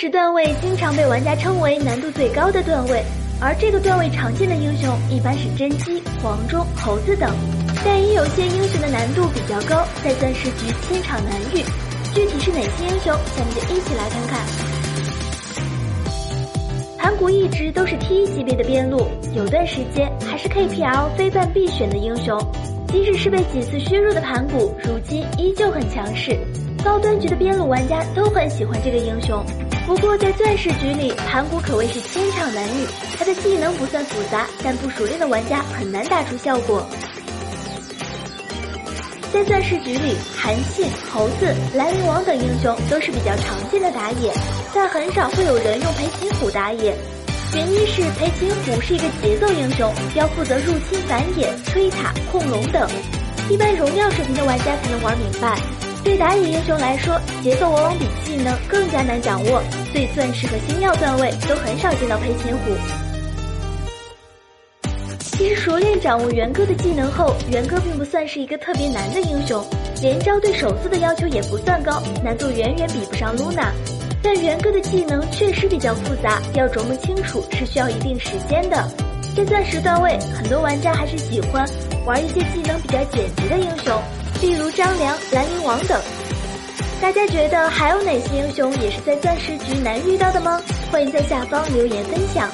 石段位经常被玩家称为难度最高的段位，而这个段位常见的英雄一般是甄姬、黄忠、猴子等，但也有些英雄的难度比较高，在钻石局千场难遇。具体是哪些英雄，咱们就一起来看看。盘古一直都是 T 一级别的边路，有段时间还是 KPL 非办必选的英雄。即使是被几次削弱的盘古，如今依旧很强势。高端局的边路玩家都很喜欢这个英雄。不过在钻石局里，盘古可谓是千场难遇。他的技能不算复杂，但不熟练的玩家很难打出效果。在钻石局里，韩信、猴子、兰陵王等英雄都是比较常见的打野，但很少会有人用裴擒虎打野。原因是裴擒虎是一个节奏英雄，要负责入侵反野、推塔、控龙等，一般荣耀水平的玩家才能玩明白。对打野英雄来说，节奏往往比技能更加难掌握，所以钻石和星耀段位都很少见到裴擒虎。其实熟练掌握元歌的技能后，元歌并不算是一个特别难的英雄，连招对手速的要求也不算高，难度远远比不上露娜。但元歌的技能确实比较复杂，要琢磨清楚是需要一定时间的。在钻石段位，很多玩家还是喜欢玩一些技能比较简洁的英雄，例如张良、兰陵王等。大家觉得还有哪些英雄也是在钻石局难遇到的吗？欢迎在下方留言分享。